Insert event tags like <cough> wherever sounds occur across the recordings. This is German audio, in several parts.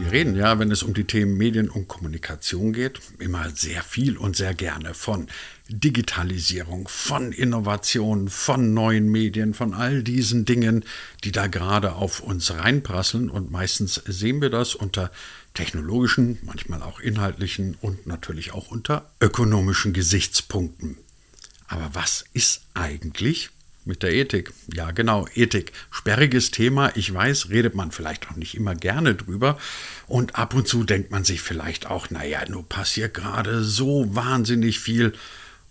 Wir reden ja, wenn es um die Themen Medien und Kommunikation geht, immer sehr viel und sehr gerne von Digitalisierung, von Innovation, von neuen Medien, von all diesen Dingen, die da gerade auf uns reinprasseln. Und meistens sehen wir das unter technologischen, manchmal auch inhaltlichen und natürlich auch unter ökonomischen Gesichtspunkten. Aber was ist eigentlich mit der Ethik. Ja, genau, Ethik. Sperriges Thema, ich weiß, redet man vielleicht auch nicht immer gerne drüber. Und ab und zu denkt man sich vielleicht auch, naja, nur passiert gerade so wahnsinnig viel.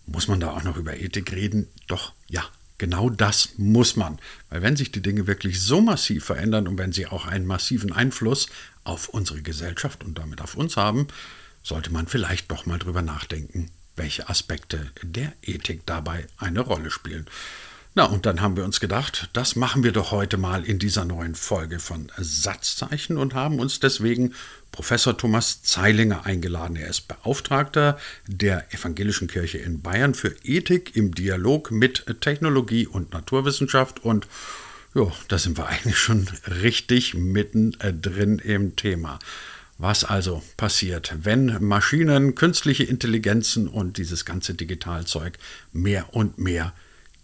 Muss man da auch noch über Ethik reden? Doch, ja, genau das muss man. Weil wenn sich die Dinge wirklich so massiv verändern und wenn sie auch einen massiven Einfluss auf unsere Gesellschaft und damit auf uns haben, sollte man vielleicht doch mal drüber nachdenken, welche Aspekte der Ethik dabei eine Rolle spielen. Na, und dann haben wir uns gedacht, das machen wir doch heute mal in dieser neuen Folge von Satzzeichen und haben uns deswegen Professor Thomas Zeilinger eingeladen. Er ist Beauftragter der Evangelischen Kirche in Bayern für Ethik im Dialog mit Technologie und Naturwissenschaft und ja, da sind wir eigentlich schon richtig mittendrin im Thema. Was also passiert, wenn Maschinen, künstliche Intelligenzen und dieses ganze Digitalzeug mehr und mehr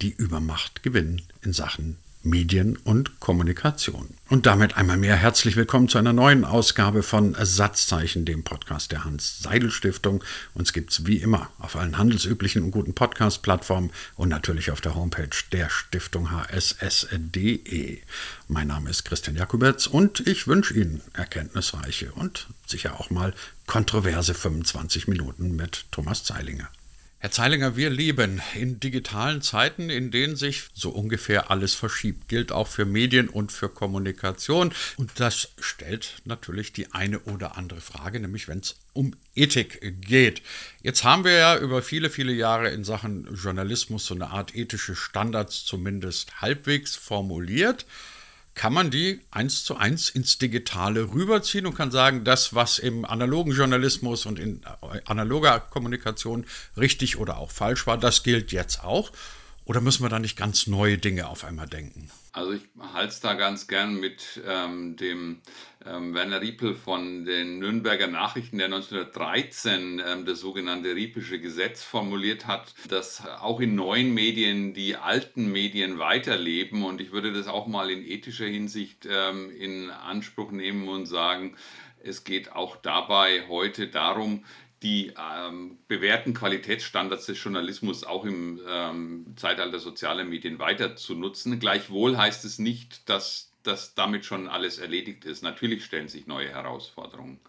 die Übermacht gewinnen in Sachen Medien und Kommunikation. Und damit einmal mehr herzlich willkommen zu einer neuen Ausgabe von Satzzeichen, dem Podcast der Hans-Seidel-Stiftung. Uns gibt es wie immer auf allen handelsüblichen und guten Podcast-Plattformen und natürlich auf der Homepage der Stiftung hss.de. Mein Name ist Christian Jakubetz und ich wünsche Ihnen erkenntnisreiche und sicher auch mal kontroverse 25 Minuten mit Thomas Zeilinger. Herr Zeilinger, wir leben in digitalen Zeiten, in denen sich so ungefähr alles verschiebt. Gilt auch für Medien und für Kommunikation. Und das stellt natürlich die eine oder andere Frage, nämlich wenn es um Ethik geht. Jetzt haben wir ja über viele, viele Jahre in Sachen Journalismus so eine Art ethische Standards zumindest halbwegs formuliert kann man die eins zu eins ins Digitale rüberziehen und kann sagen, das, was im analogen Journalismus und in analoger Kommunikation richtig oder auch falsch war, das gilt jetzt auch. Oder müssen wir da nicht ganz neue Dinge auf einmal denken? Also ich halte es da ganz gern mit ähm, dem Werner Riepel von den Nürnberger Nachrichten, der 1913 ähm, das sogenannte Riepische Gesetz formuliert hat, dass auch in neuen Medien die alten Medien weiterleben. Und ich würde das auch mal in ethischer Hinsicht ähm, in Anspruch nehmen und sagen, es geht auch dabei heute darum, die ähm, bewährten Qualitätsstandards des Journalismus auch im ähm, Zeitalter sozialer Medien weiter zu nutzen. Gleichwohl heißt es nicht, dass das damit schon alles erledigt ist. Natürlich stellen sich neue Herausforderungen.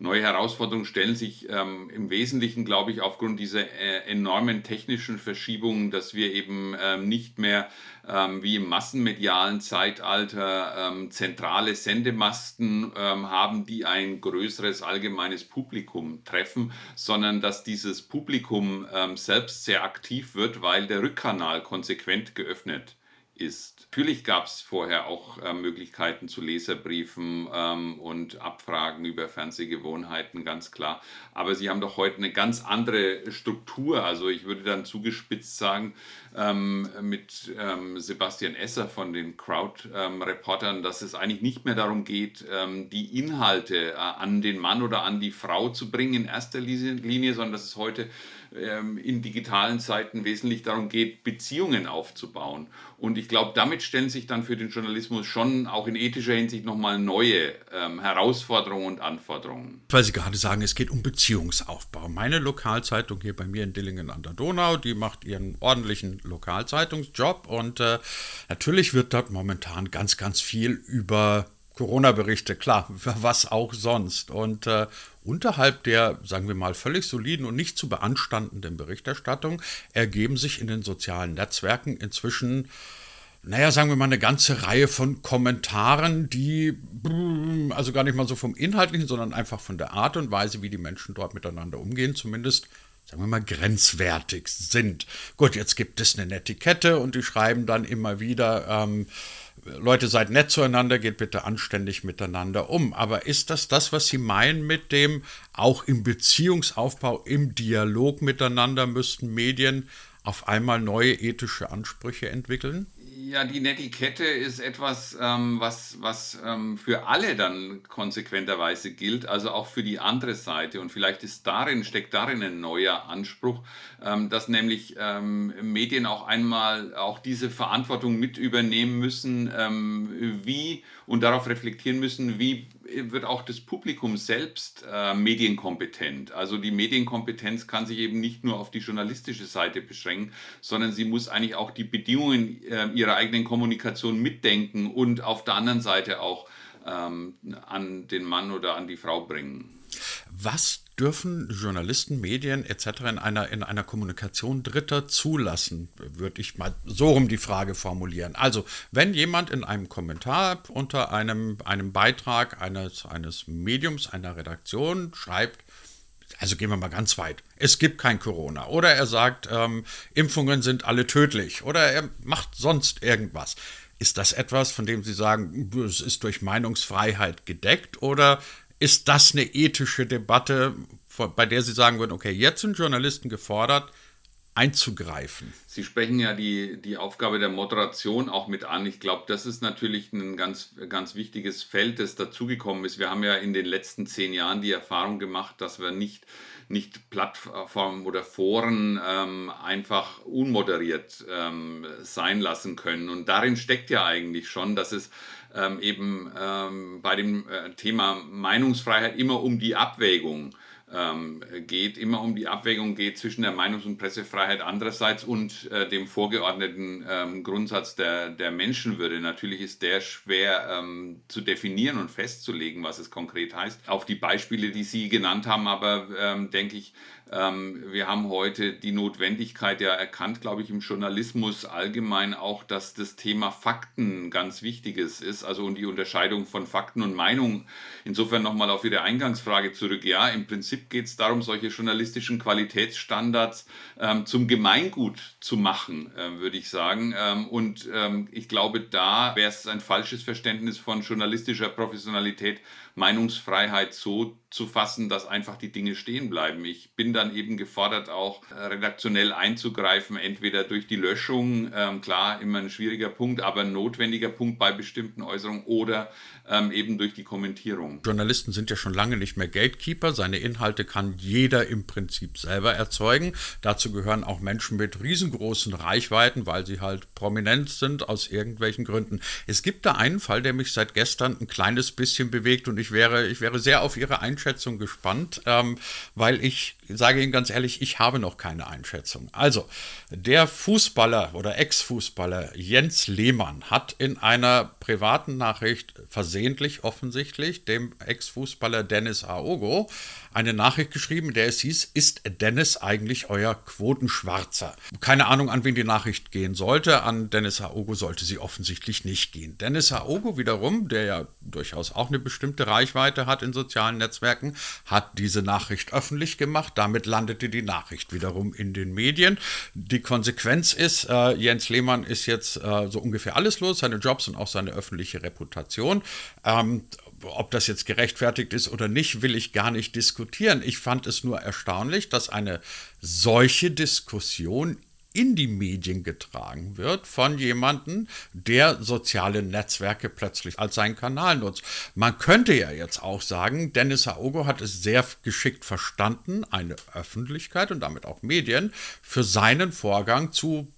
Neue Herausforderungen stellen sich ähm, im Wesentlichen, glaube ich, aufgrund dieser äh, enormen technischen Verschiebungen, dass wir eben ähm, nicht mehr ähm, wie im massenmedialen Zeitalter ähm, zentrale Sendemasten ähm, haben, die ein größeres allgemeines Publikum treffen, sondern dass dieses Publikum ähm, selbst sehr aktiv wird, weil der Rückkanal konsequent geöffnet ist. Natürlich gab es vorher auch äh, Möglichkeiten zu Leserbriefen ähm, und Abfragen über Fernsehgewohnheiten, ganz klar. Aber sie haben doch heute eine ganz andere Struktur. Also ich würde dann zugespitzt sagen, ähm, mit ähm, Sebastian Esser von den Crowd-Reportern, dass es eigentlich nicht mehr darum geht, ähm, die Inhalte äh, an den Mann oder an die Frau zu bringen in erster Linie, sondern dass es heute ähm, in digitalen Zeiten wesentlich darum geht, Beziehungen aufzubauen. Und ich glaube, damit stellen sich dann für den Journalismus schon auch in ethischer Hinsicht nochmal neue ähm, Herausforderungen und Anforderungen. Weil Sie gerade sagen, es geht um Beziehungsaufbau. Meine Lokalzeitung hier bei mir in Dillingen an der Donau, die macht ihren ordentlichen Lokalzeitungsjob und äh, natürlich wird dort momentan ganz, ganz viel über Corona-Berichte, klar, <laughs> was auch sonst. Und äh, unterhalb der, sagen wir mal, völlig soliden und nicht zu beanstandenden Berichterstattung ergeben sich in den sozialen Netzwerken inzwischen, naja, sagen wir mal, eine ganze Reihe von Kommentaren, die also gar nicht mal so vom Inhaltlichen, sondern einfach von der Art und Weise, wie die Menschen dort miteinander umgehen, zumindest sagen wir mal, grenzwertig sind. Gut, jetzt gibt es eine Netiquette und die schreiben dann immer wieder, ähm, Leute, seid nett zueinander, geht bitte anständig miteinander um. Aber ist das das, was Sie meinen mit dem, auch im Beziehungsaufbau, im Dialog miteinander müssten Medien auf einmal neue ethische Ansprüche entwickeln? Ja, die Netiquette ist etwas, ähm, was, was ähm, für alle dann konsequenterweise gilt, also auch für die andere Seite. Und vielleicht ist darin, steckt darin ein neuer Anspruch, ähm, dass nämlich ähm, Medien auch einmal auch diese Verantwortung mit übernehmen müssen, ähm, wie und darauf reflektieren müssen, wie wird auch das Publikum selbst äh, medienkompetent. Also die Medienkompetenz kann sich eben nicht nur auf die journalistische Seite beschränken, sondern sie muss eigentlich auch die Bedingungen äh, ihrer eigenen Kommunikation mitdenken und auf der anderen Seite auch ähm, an den Mann oder an die Frau bringen. Was dürfen Journalisten, Medien etc. in einer, in einer Kommunikation Dritter zulassen, würde ich mal so rum die Frage formulieren. Also, wenn jemand in einem Kommentar unter einem, einem Beitrag eines, eines Mediums, einer Redaktion schreibt, also gehen wir mal ganz weit, es gibt kein Corona oder er sagt, ähm, Impfungen sind alle tödlich oder er macht sonst irgendwas. Ist das etwas, von dem Sie sagen, es ist durch Meinungsfreiheit gedeckt oder ist das eine ethische Debatte, bei der Sie sagen würden, okay, jetzt sind Journalisten gefordert, einzugreifen? Sie sprechen ja die, die Aufgabe der Moderation auch mit an. Ich glaube, das ist natürlich ein ganz, ganz wichtiges Feld, das dazugekommen ist. Wir haben ja in den letzten zehn Jahren die Erfahrung gemacht, dass wir nicht, nicht Plattformen oder Foren ähm, einfach unmoderiert ähm, sein lassen können. Und darin steckt ja eigentlich schon, dass es ähm, eben ähm, bei dem äh, Thema Meinungsfreiheit immer um die Abwägung ähm, geht, immer um die Abwägung geht zwischen der Meinungs- und Pressefreiheit andererseits und äh, dem vorgeordneten ähm, Grundsatz der, der Menschenwürde. Natürlich ist der schwer ähm, zu definieren und festzulegen, was es konkret heißt. Auf die Beispiele, die Sie genannt haben, aber ähm, denke ich, wir haben heute die Notwendigkeit ja erkannt, glaube ich, im Journalismus allgemein auch, dass das Thema Fakten ganz wichtiges ist, also und die Unterscheidung von Fakten und Meinung. Insofern nochmal auf Ihre Eingangsfrage zurück. Ja, im Prinzip geht es darum, solche journalistischen Qualitätsstandards ähm, zum Gemeingut zu machen, äh, würde ich sagen. Ähm, und ähm, ich glaube, da wäre es ein falsches Verständnis von journalistischer Professionalität, Meinungsfreiheit so zu fassen, dass einfach die Dinge stehen bleiben. Ich bin dann eben gefordert, auch äh, redaktionell einzugreifen, entweder durch die Löschung, ähm, klar, immer ein schwieriger Punkt, aber ein notwendiger Punkt bei bestimmten Äußerungen oder ähm, eben durch die Kommentierung. Journalisten sind ja schon lange nicht mehr Gatekeeper. Seine Inhalte kann jeder im Prinzip selber erzeugen. Dazu gehören auch Menschen mit riesengroßen Reichweiten, weil sie halt prominent sind aus irgendwelchen Gründen. Es gibt da einen Fall, der mich seit gestern ein kleines bisschen bewegt und ich wäre, ich wäre sehr auf Ihre Einschätzung Einschätzung gespannt, ähm, weil ich sage Ihnen ganz ehrlich, ich habe noch keine Einschätzung. Also, der Fußballer oder Ex-Fußballer Jens Lehmann hat in einer privaten Nachricht versehentlich offensichtlich dem Ex-Fußballer Dennis Aogo eine Nachricht geschrieben, der es hieß, ist Dennis eigentlich euer Quotenschwarzer? Keine Ahnung, an wen die Nachricht gehen sollte. An Dennis Aogo sollte sie offensichtlich nicht gehen. Dennis Aogo wiederum, der ja durchaus auch eine bestimmte Reichweite hat in sozialen Netzwerken, hat diese Nachricht öffentlich gemacht. Damit landete die Nachricht wiederum in den Medien. Die Konsequenz ist, äh, Jens Lehmann ist jetzt äh, so ungefähr alles los, seine Jobs und auch seine öffentliche Reputation. Ähm, ob das jetzt gerechtfertigt ist oder nicht, will ich gar nicht diskutieren. Ich fand es nur erstaunlich, dass eine solche Diskussion in die Medien getragen wird von jemandem, der soziale Netzwerke plötzlich als seinen Kanal nutzt. Man könnte ja jetzt auch sagen, Dennis Aogo hat es sehr geschickt verstanden, eine Öffentlichkeit und damit auch Medien für seinen Vorgang zu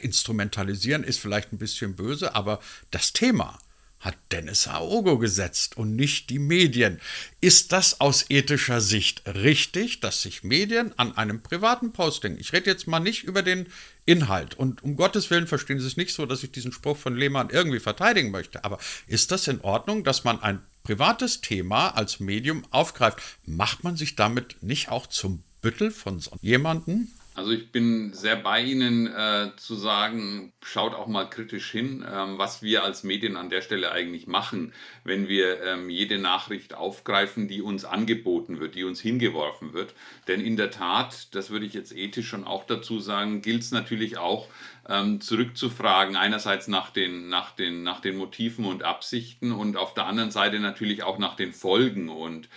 instrumentalisieren, ist vielleicht ein bisschen böse, aber das Thema hat Dennis Aogo gesetzt und nicht die Medien. Ist das aus ethischer Sicht richtig, dass sich Medien an einem privaten Posting, ich rede jetzt mal nicht über den Inhalt und um Gottes Willen verstehen Sie es nicht so, dass ich diesen Spruch von Lehmann irgendwie verteidigen möchte, aber ist das in Ordnung, dass man ein privates Thema als Medium aufgreift? Macht man sich damit nicht auch zum Büttel von so jemandem? Also ich bin sehr bei Ihnen äh, zu sagen, schaut auch mal kritisch hin, ähm, was wir als Medien an der Stelle eigentlich machen, wenn wir ähm, jede Nachricht aufgreifen, die uns angeboten wird, die uns hingeworfen wird. Denn in der Tat, das würde ich jetzt ethisch schon auch dazu sagen, gilt es natürlich auch, ähm, zurückzufragen, einerseits nach den, nach, den, nach den Motiven und Absichten und auf der anderen Seite natürlich auch nach den Folgen. Und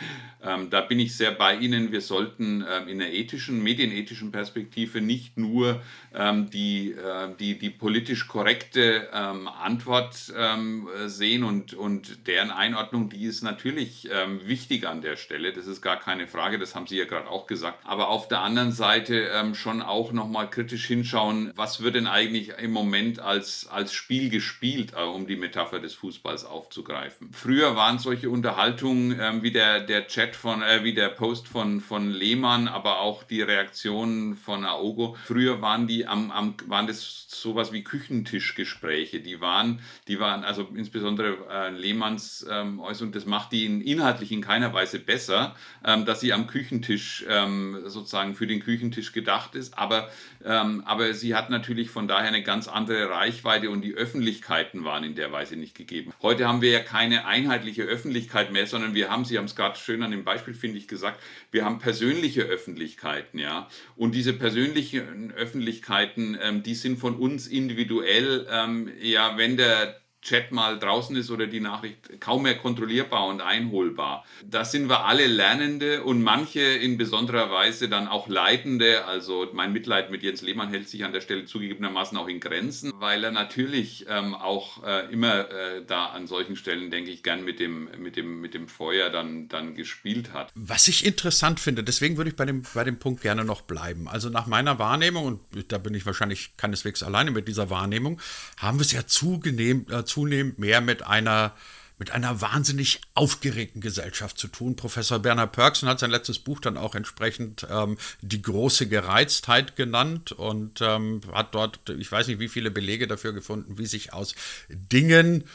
ähm, da bin ich sehr bei Ihnen. Wir sollten ähm, in der ethischen, medienethischen Perspektive nicht nur ähm, die, äh, die, die politisch korrekte ähm, Antwort ähm, sehen und, und deren Einordnung, die ist natürlich wichtig an der Stelle. Das ist gar keine Frage, das haben Sie ja gerade auch gesagt. Aber auf der anderen Seite schon auch nochmal kritisch hinschauen, was wird denn eigentlich im Moment als, als Spiel gespielt, äh, um die Metapher des Fußballs aufzugreifen. Früher waren solche Unterhaltungen ähm, wie der, der Chat von, äh, wie der Post von, von Lehmann, aber auch die Reaktionen von Aogo. Früher waren die am, am waren das sowas wie Küchentischgespräche. Die waren, die waren, also insbesondere äh, Lehmanns ähm, Äußerung, das macht die in, inhaltlich in keiner Weise besser, ähm, dass sie am Küchentisch ähm, sozusagen für den Küchentisch gedacht ist. Aber, ähm, aber sie hat natürlich von von daher eine ganz andere Reichweite und die Öffentlichkeiten waren in der Weise nicht gegeben. Heute haben wir ja keine einheitliche Öffentlichkeit mehr, sondern wir haben, Sie haben es gerade schön an dem Beispiel, finde ich, gesagt, wir haben persönliche Öffentlichkeiten, ja. Und diese persönlichen Öffentlichkeiten, ähm, die sind von uns individuell, ähm, ja, wenn der Chat mal draußen ist oder die Nachricht kaum mehr kontrollierbar und einholbar. Da sind wir alle Lernende und manche in besonderer Weise dann auch Leitende. Also mein Mitleid mit Jens Lehmann hält sich an der Stelle zugegebenermaßen auch in Grenzen, weil er natürlich ähm, auch äh, immer äh, da an solchen Stellen, denke ich, gern mit dem, mit dem, mit dem Feuer dann, dann gespielt hat. Was ich interessant finde, deswegen würde ich bei dem, bei dem Punkt gerne noch bleiben. Also nach meiner Wahrnehmung, und da bin ich wahrscheinlich keineswegs alleine mit dieser Wahrnehmung, haben wir es ja zugenehm, äh, zunehmend mehr mit einer mit einer wahnsinnig aufgeregten Gesellschaft zu tun. Professor Bernhard Pörksen hat sein letztes Buch dann auch entsprechend ähm, die große Gereiztheit genannt und ähm, hat dort, ich weiß nicht, wie viele Belege dafür gefunden, wie sich aus Dingen,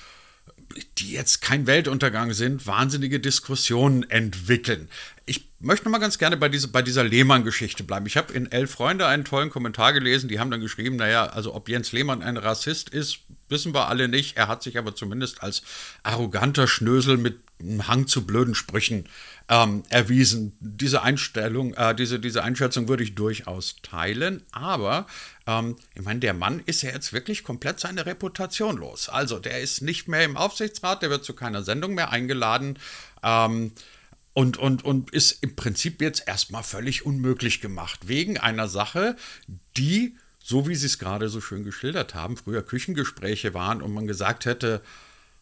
die jetzt kein Weltuntergang sind, wahnsinnige Diskussionen entwickeln. Ich möchte mal ganz gerne bei, diese, bei dieser Lehmann-Geschichte bleiben. Ich habe in Elf Freunde einen tollen Kommentar gelesen, die haben dann geschrieben, naja, also ob Jens Lehmann ein Rassist ist, wissen wir alle nicht. Er hat sich aber zumindest als arroganter Schnösel mit einem Hang zu blöden Sprüchen ähm, erwiesen. Diese Einstellung, äh, diese, diese Einschätzung würde ich durchaus teilen, aber ähm, ich meine, der Mann ist ja jetzt wirklich komplett seine Reputation los. Also der ist nicht mehr im Aufsichtsrat, der wird zu keiner Sendung mehr eingeladen. Ähm, und, und, und ist im Prinzip jetzt erstmal völlig unmöglich gemacht, wegen einer Sache, die so wie Sie es gerade so schön geschildert haben, früher Küchengespräche waren und man gesagt hätte,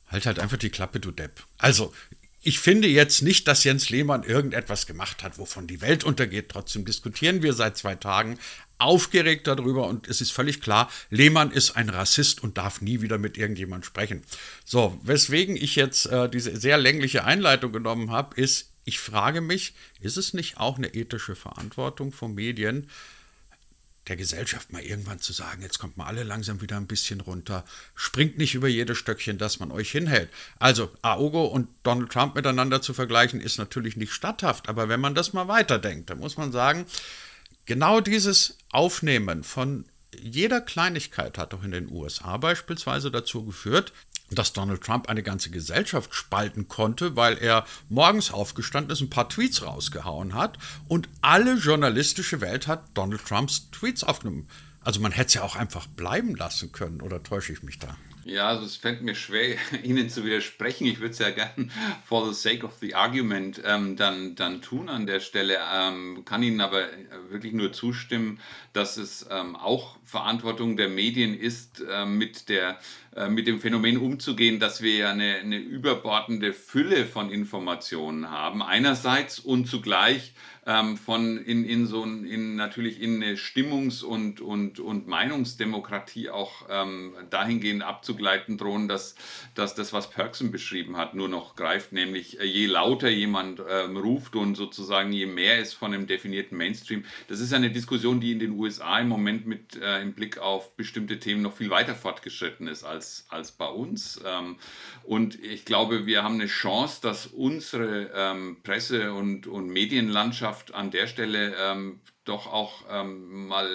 halt halt einfach die Klappe, du Depp. Also, ich finde jetzt nicht, dass Jens Lehmann irgendetwas gemacht hat, wovon die Welt untergeht. Trotzdem diskutieren wir seit zwei Tagen aufgeregt darüber und es ist völlig klar, Lehmann ist ein Rassist und darf nie wieder mit irgendjemand sprechen. So, weswegen ich jetzt äh, diese sehr längliche Einleitung genommen habe, ist, ich frage mich, ist es nicht auch eine ethische Verantwortung von Medien, der Gesellschaft mal irgendwann zu sagen, jetzt kommt mal alle langsam wieder ein bisschen runter, springt nicht über jedes Stöckchen, das man euch hinhält. Also Aogo und Donald Trump miteinander zu vergleichen, ist natürlich nicht statthaft, aber wenn man das mal weiterdenkt, dann muss man sagen, genau dieses Aufnehmen von jeder Kleinigkeit hat doch in den USA beispielsweise dazu geführt, dass Donald Trump eine ganze Gesellschaft spalten konnte, weil er morgens aufgestanden ist, ein paar Tweets rausgehauen hat und alle journalistische Welt hat Donald Trumps Tweets aufgenommen. Also man hätte es ja auch einfach bleiben lassen können, oder täusche ich mich da? Ja, also es fällt mir schwer, <laughs> Ihnen zu widersprechen. Ich würde es ja gern <laughs> for the sake of the argument ähm, dann, dann tun an der Stelle. Ähm, kann Ihnen aber wirklich nur zustimmen, dass es ähm, auch Verantwortung der Medien ist, äh, mit, der, äh, mit dem Phänomen umzugehen, dass wir ja eine, eine überbordende Fülle von Informationen haben. Einerseits und zugleich ähm, von in, in so in natürlich in eine Stimmungs- und, und, und Meinungsdemokratie auch ähm, dahingehend abzugleiten drohen, dass, dass das, was Perksen beschrieben hat, nur noch greift, nämlich äh, je lauter jemand ähm, ruft und sozusagen je mehr ist von einem definierten Mainstream. Das ist eine Diskussion, die in den USA im Moment mit äh, im Blick auf bestimmte Themen noch viel weiter fortgeschritten ist als, als bei uns. Ähm, und ich glaube, wir haben eine Chance, dass unsere ähm, Presse- und, und Medienlandschaft Gesellschaft an der Stelle ähm, doch auch ähm, mal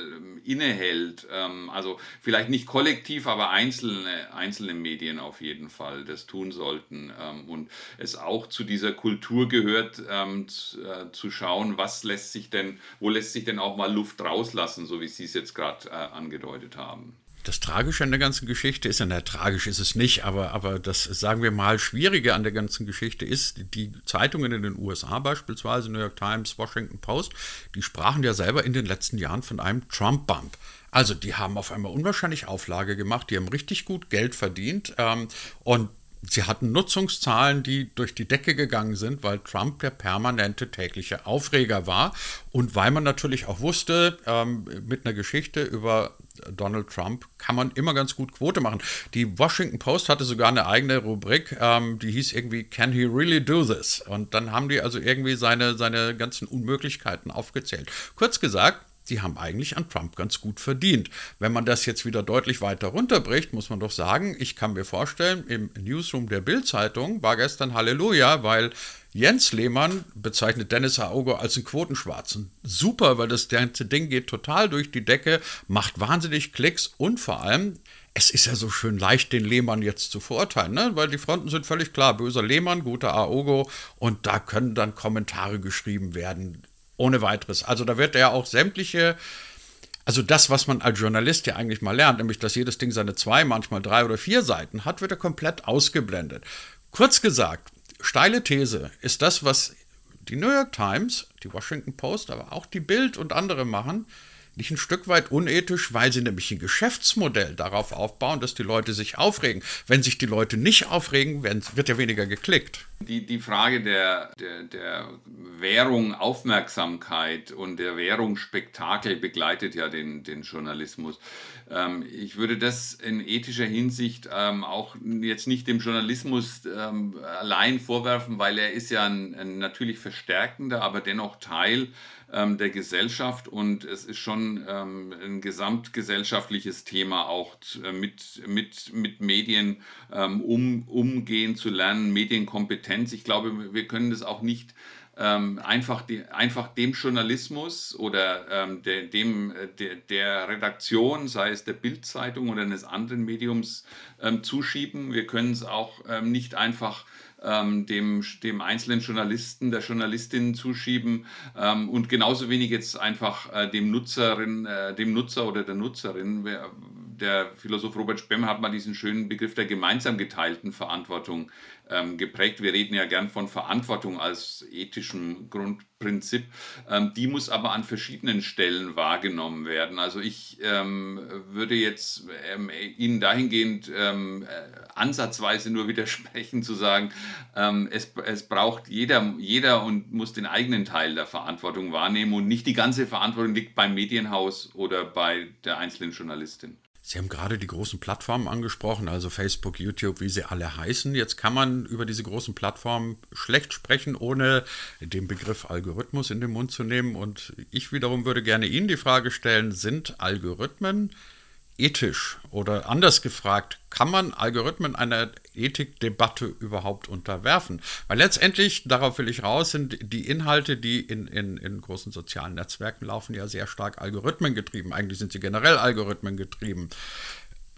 innehält. Ähm, also vielleicht nicht kollektiv, aber einzelne, einzelne Medien auf jeden Fall das tun sollten. Ähm, und es auch zu dieser Kultur gehört, ähm, zu, äh, zu, schauen, was lässt sich denn, wo lässt sich denn auch mal Luft rauslassen, so wie Sie es jetzt gerade äh, angedeutet haben. Das Tragische an der ganzen Geschichte ist, ja, tragisch ist es nicht, aber, aber das, sagen wir mal, Schwierige an der ganzen Geschichte ist, die Zeitungen in den USA beispielsweise, New York Times, Washington Post, die sprachen ja selber in den letzten Jahren von einem Trump-Bump. Also die haben auf einmal unwahrscheinlich Auflage gemacht, die haben richtig gut Geld verdient ähm, und sie hatten Nutzungszahlen, die durch die Decke gegangen sind, weil Trump der permanente tägliche Aufreger war und weil man natürlich auch wusste, ähm, mit einer Geschichte über Donald Trump kann man immer ganz gut Quote machen. Die Washington Post hatte sogar eine eigene Rubrik, ähm, die hieß irgendwie Can he really do this? Und dann haben die also irgendwie seine, seine ganzen Unmöglichkeiten aufgezählt. Kurz gesagt, die haben eigentlich an Trump ganz gut verdient. Wenn man das jetzt wieder deutlich weiter runterbricht, muss man doch sagen, ich kann mir vorstellen, im Newsroom der Bild-Zeitung war gestern Halleluja, weil Jens Lehmann bezeichnet Dennis Aogo als einen Quotenschwarzen. Super, weil das ganze Ding geht total durch die Decke, macht wahnsinnig Klicks und vor allem, es ist ja so schön leicht, den Lehmann jetzt zu verurteilen, ne? weil die Fronten sind völlig klar. Böser Lehmann, guter Aogo und da können dann Kommentare geschrieben werden ohne weiteres. Also da wird er auch sämtliche, also das, was man als Journalist ja eigentlich mal lernt, nämlich dass jedes Ding seine zwei, manchmal drei oder vier Seiten hat, wird er komplett ausgeblendet. Kurz gesagt, steile These ist das, was die New York Times, die Washington Post, aber auch die Bild und andere machen, nicht ein Stück weit unethisch, weil sie nämlich ein Geschäftsmodell darauf aufbauen, dass die Leute sich aufregen. Wenn sich die Leute nicht aufregen, wird ja weniger geklickt. Die, die Frage der, der, der Währung Aufmerksamkeit und der Währung Spektakel begleitet ja den, den Journalismus. Ähm, ich würde das in ethischer Hinsicht ähm, auch jetzt nicht dem Journalismus ähm, allein vorwerfen, weil er ist ja ein, ein natürlich verstärkender, aber dennoch Teil ähm, der Gesellschaft und es ist schon ähm, ein gesamtgesellschaftliches Thema auch äh, mit, mit, mit Medien ähm, um, umgehen zu lernen, Medienkompetenz. Ich glaube, wir können das auch nicht ähm, einfach, die, einfach dem Journalismus oder ähm, der, dem, äh, der, der Redaktion, sei es der Bildzeitung oder eines anderen Mediums, ähm, zuschieben. Wir können es auch ähm, nicht einfach ähm, dem, dem einzelnen Journalisten, der Journalistin zuschieben ähm, und genauso wenig jetzt einfach äh, dem Nutzerin, äh, dem Nutzer oder der Nutzerin. Der Philosoph Robert Spemm hat mal diesen schönen Begriff der gemeinsam geteilten Verantwortung ähm, geprägt. Wir reden ja gern von Verantwortung als ethischem Grundprinzip. Ähm, die muss aber an verschiedenen Stellen wahrgenommen werden. Also ich ähm, würde jetzt ähm, Ihnen dahingehend ähm, äh, ansatzweise nur widersprechen zu sagen, ähm, es, es braucht jeder, jeder und muss den eigenen Teil der Verantwortung wahrnehmen und nicht die ganze Verantwortung liegt beim Medienhaus oder bei der einzelnen Journalistin. Sie haben gerade die großen Plattformen angesprochen, also Facebook, YouTube, wie sie alle heißen. Jetzt kann man über diese großen Plattformen schlecht sprechen, ohne den Begriff Algorithmus in den Mund zu nehmen. Und ich wiederum würde gerne Ihnen die Frage stellen, sind Algorithmen ethisch oder anders gefragt, kann man Algorithmen einer Ethikdebatte überhaupt unterwerfen? Weil letztendlich, darauf will ich raus, sind die Inhalte, die in, in, in großen sozialen Netzwerken laufen, ja sehr stark Algorithmen getrieben. Eigentlich sind sie generell Algorithmen getrieben.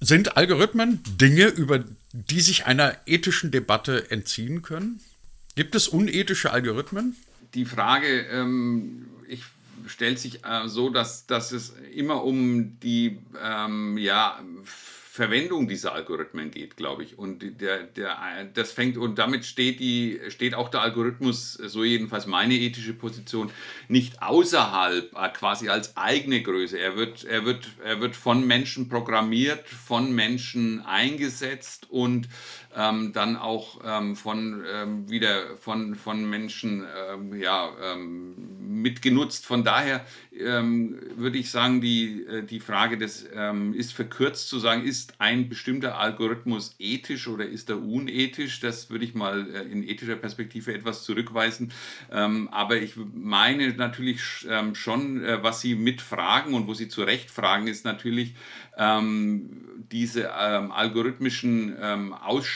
Sind Algorithmen Dinge, über die sich einer ethischen Debatte entziehen können? Gibt es unethische Algorithmen? Die Frage, ähm, stellt sich äh, so, dass, dass es immer um die ähm, ja, Verwendung dieser Algorithmen geht, glaube ich. Und der, der, das fängt, und damit steht, die, steht auch der Algorithmus, so jedenfalls meine ethische Position, nicht außerhalb, äh, quasi als eigene Größe. Er wird, er wird, er wird von Menschen programmiert, von Menschen eingesetzt und ähm, dann auch ähm, von ähm, wieder von, von Menschen ähm, ja, ähm, mitgenutzt. Von daher ähm, würde ich sagen, die, äh, die Frage des ist verkürzt zu sagen, ist ein bestimmter Algorithmus ethisch oder ist er unethisch? Das würde ich mal äh, in ethischer Perspektive etwas zurückweisen. aber ich meine natürlich schon, äh, was Sie mitfragen und wo Sie zu Recht fragen, ist natürlich, diese algorithmischen ähm,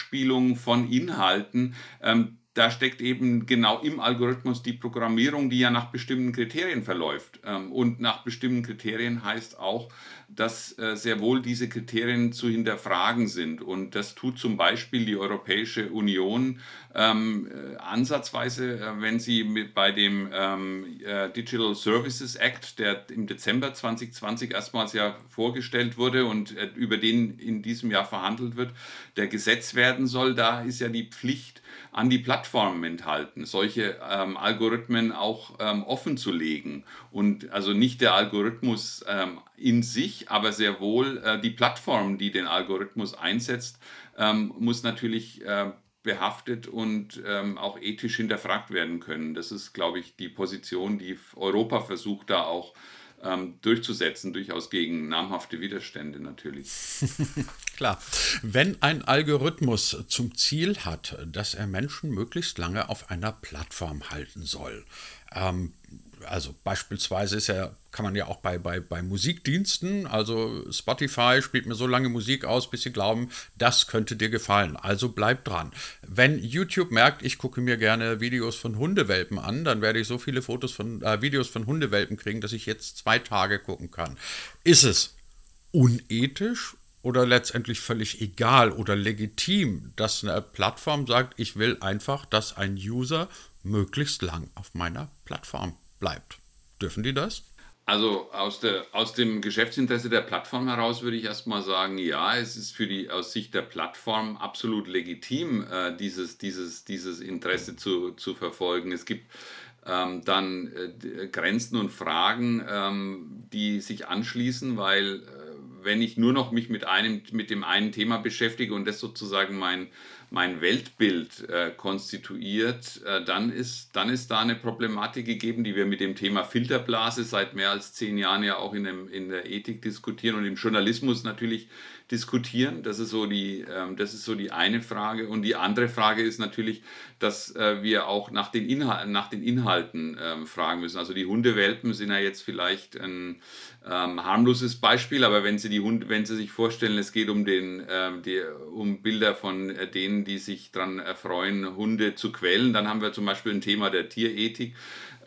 Ausspielungen von Inhalten, ähm, da steckt eben genau im Algorithmus die Programmierung, die ja nach bestimmten Kriterien verläuft. Ähm, und nach bestimmten Kriterien heißt auch, dass äh, sehr wohl diese Kriterien zu hinterfragen sind. Und das tut zum Beispiel die Europäische Union ähm, äh, ansatzweise, äh, wenn sie bei dem ähm, äh, Digital Services Act, der im Dezember 2020 erstmals ja vorgestellt wurde und über den in diesem Jahr verhandelt wird, der Gesetz werden soll, da ist ja die Pflicht, an die Plattformen enthalten, solche ähm, Algorithmen auch ähm, offen zu legen. Und also nicht der Algorithmus ähm, in sich, aber sehr wohl äh, die Plattform, die den Algorithmus einsetzt, ähm, muss natürlich äh, behaftet und ähm, auch ethisch hinterfragt werden können. Das ist, glaube ich, die Position, die Europa versucht da auch ähm, durchzusetzen, durchaus gegen namhafte Widerstände natürlich. <laughs> Klar. Wenn ein Algorithmus zum Ziel hat, dass er Menschen möglichst lange auf einer Plattform halten soll, ähm, also beispielsweise ist ja, kann man ja auch bei, bei, bei Musikdiensten, also Spotify spielt mir so lange Musik aus, bis sie glauben, das könnte dir gefallen. Also bleib dran. Wenn YouTube merkt, ich gucke mir gerne Videos von Hundewelpen an, dann werde ich so viele Fotos von äh, Videos von Hundewelpen kriegen, dass ich jetzt zwei Tage gucken kann. Ist es unethisch oder letztendlich völlig egal oder legitim, dass eine Plattform sagt, ich will einfach, dass ein User möglichst lang auf meiner Plattform bleibt. Dürfen die das? Also aus, der, aus dem Geschäftsinteresse der Plattform heraus würde ich erstmal sagen, ja, es ist für die aus Sicht der Plattform absolut legitim, äh, dieses, dieses, dieses Interesse zu, zu verfolgen. Es gibt ähm, dann äh, Grenzen und Fragen, ähm, die sich anschließen, weil äh, wenn ich nur noch mich mit einem, mit dem einen Thema beschäftige und das sozusagen mein mein Weltbild äh, konstituiert, äh, dann, ist, dann ist da eine Problematik gegeben, die wir mit dem Thema Filterblase seit mehr als zehn Jahren ja auch in, dem, in der Ethik diskutieren und im Journalismus natürlich diskutieren. Das ist, so die, ähm, das ist so die eine Frage. Und die andere Frage ist natürlich, dass äh, wir auch nach den, Inhal nach den Inhalten ähm, fragen müssen. Also die Hundewelpen sind ja jetzt vielleicht ein ähm, harmloses Beispiel, aber wenn Sie, die Hunde, wenn Sie sich vorstellen, es geht um, den, ähm, die, um Bilder von äh, denen, die sich daran erfreuen, Hunde zu quälen, dann haben wir zum Beispiel ein Thema der Tierethik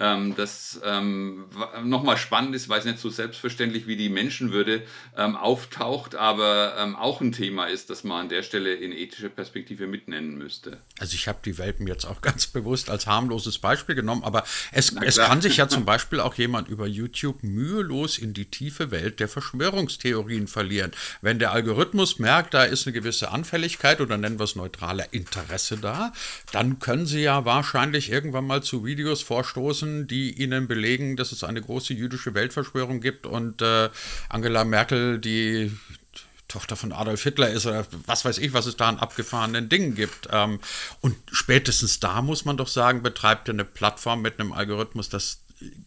ähm, das ähm, nochmal spannend ist, weil es nicht so selbstverständlich wie die Menschenwürde ähm, auftaucht, aber ähm, auch ein Thema ist, das man an der Stelle in ethischer Perspektive mitnennen müsste. Also ich habe die Welpen jetzt auch <laughs> ganz bewusst als harmloses Beispiel genommen, aber es, es kann sich ja <laughs> zum Beispiel auch jemand über YouTube mühelos in die tiefe Welt der Verschwörungstheorien verlieren. Wenn der Algorithmus merkt, da ist eine gewisse Anfälligkeit oder nennen wir es neutraler Interesse da, dann können sie ja wahrscheinlich irgendwann mal zu Videos vorstoßen, Die ihnen belegen, dass es eine große jüdische Weltverschwörung gibt und äh, Angela Merkel die Tochter von Adolf Hitler ist oder was weiß ich, was es da an abgefahrenen Dingen gibt. Ähm, und spätestens da muss man doch sagen, betreibt eine Plattform mit einem Algorithmus das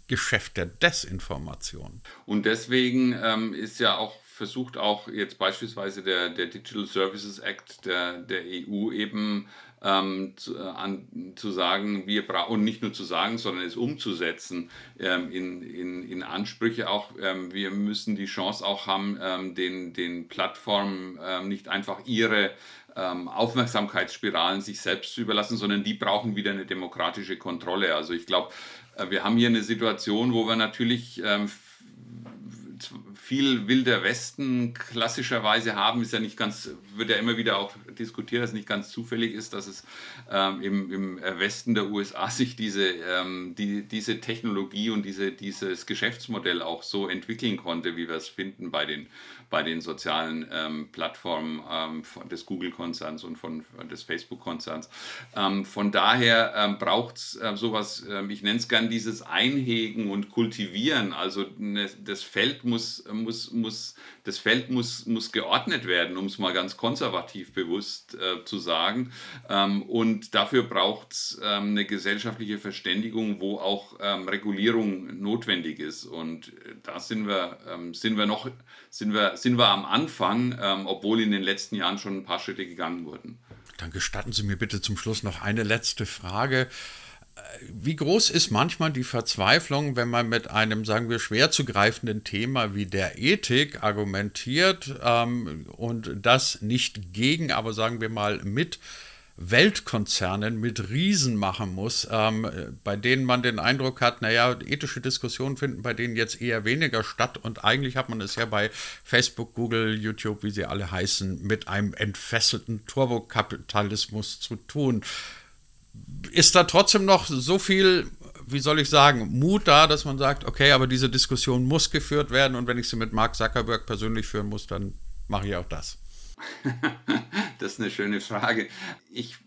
Geschäft der Desinformation. Und deswegen ähm, ist ja auch versucht auch jetzt beispielsweise der, der Digital Services Act der, der EU eben ähm, zu, äh, an, zu sagen, wir brauchen, nicht nur zu sagen, sondern es umzusetzen ähm, in, in, in Ansprüche auch. Ähm, wir müssen die Chance auch haben, ähm, den, den Plattformen ähm, nicht einfach ihre ähm, Aufmerksamkeitsspiralen sich selbst zu überlassen, sondern die brauchen wieder eine demokratische Kontrolle. Also ich glaube, äh, wir haben hier eine Situation, wo wir natürlich viel Wilder Westen klassischerweise haben, ist ja nicht ganz, wird ja immer wieder auch diskutiert, dass es nicht ganz zufällig ist, dass es ähm, im, im Westen der USA <laughs> sich diese, ähm, die, diese Technologie und diese, dieses Geschäftsmodell auch so entwickeln konnte, wie wir es finden bei den, bei den sozialen ähm, Plattformen ähm, des Google-Konzerns und von, des Facebook-Konzerns. Ähm, von daher ähm, braucht es äh, sowas, äh, ich nenne es gern dieses Einhegen und Kultivieren, also ne, das Feld muss muss, muss, das Feld muss, muss geordnet werden, um es mal ganz konservativ bewusst äh, zu sagen. Ähm, und dafür braucht es ähm, eine gesellschaftliche Verständigung, wo auch ähm, Regulierung notwendig ist. Und äh, da sind wir, ähm, sind wir noch, sind wir, sind wir am Anfang, ähm, obwohl in den letzten Jahren schon ein paar Schritte gegangen wurden. Dann gestatten Sie mir bitte zum Schluss noch eine letzte Frage wie groß ist manchmal die Verzweiflung, wenn man mit einem, sagen wir, schwer zu greifenden Thema wie der Ethik argumentiert ähm, und das nicht gegen, aber sagen wir mal mit Weltkonzernen mit Riesen machen muss, ähm, bei denen man den Eindruck hat, naja, ethische Diskussionen finden bei denen jetzt eher weniger statt und eigentlich hat man es ja bei Facebook, Google, YouTube, wie sie alle heißen, mit einem entfesselten Turbokapitalismus zu tun. Ist da trotzdem noch so viel wie soll ich sagen, Mut da, dass man sagt, okay, aber diese Diskussion muss geführt werden und wenn ich sie mit Mark Zuckerberg persönlich führen muss, dann mache ich auch das. <laughs> das ist eine schöne Frage. Ich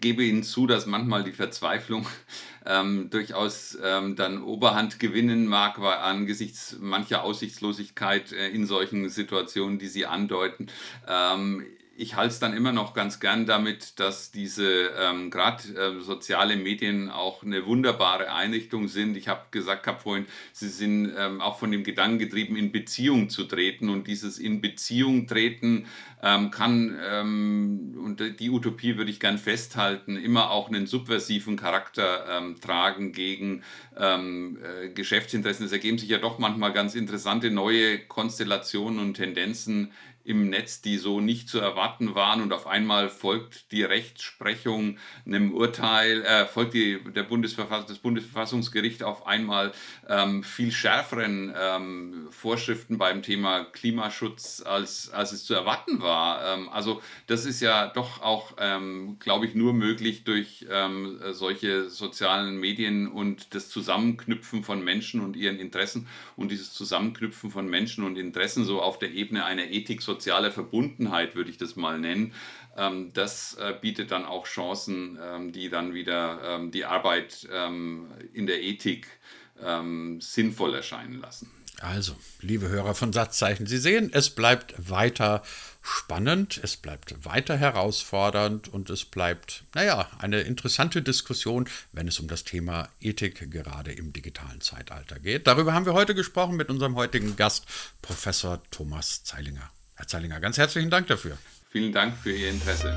gebe Ihnen zu, dass manchmal die Verzweiflung <laughs> ähm, durchaus ähm, dann Oberhand gewinnen mag, weil angesichts mancher Aussichtslosigkeit äh, in solchen Situationen, die Sie andeuten. Ähm, ich halte es dann immer noch ganz gern damit, dass diese ähm, gerade äh, soziale Medien auch eine wunderbare Einrichtung sind. Ich habe gesagt hab vorhin, sie sind ähm, auch von dem Gedanken getrieben, in Beziehung zu treten. Und dieses in Beziehung treten ähm, kann, ähm, und die Utopie würde ich gern festhalten, immer auch einen subversiven Charakter ähm, tragen gegen ähm, äh, Geschäftsinteressen. Es ergeben sich ja doch manchmal ganz interessante neue Konstellationen und Tendenzen im Netz, die so nicht zu erwarten waren und auf einmal folgt die Rechtsprechung einem Urteil, äh, folgt die, der Bundesverfass das Bundesverfassungsgericht auf einmal ähm, viel schärferen ähm, Vorschriften beim Thema Klimaschutz, als, als es zu erwarten war. Ähm, also das ist ja doch auch, ähm, glaube ich, nur möglich durch ähm, solche sozialen Medien und das Zusammenknüpfen von Menschen und ihren Interessen und dieses Zusammenknüpfen von Menschen und Interessen so auf der Ebene einer Ethik, soziale Verbundenheit, würde ich das mal nennen, ähm, das äh, bietet dann auch Chancen, ähm, die dann wieder ähm, die Arbeit in der Ethik sinnvoll erscheinen lassen. Also, liebe Hörer von Satzzeichen, Sie sehen, es bleibt weiter spannend, es bleibt weiter herausfordernd und es bleibt, naja, eine interessante Diskussion, wenn es um das Thema Ethik gerade im digitalen Zeitalter geht. Darüber haben wir heute gesprochen mit unserem heutigen Gast, Professor Thomas Zeilinger. Herr Zeilinger, ganz herzlichen Dank dafür. Vielen Dank für Ihr Interesse.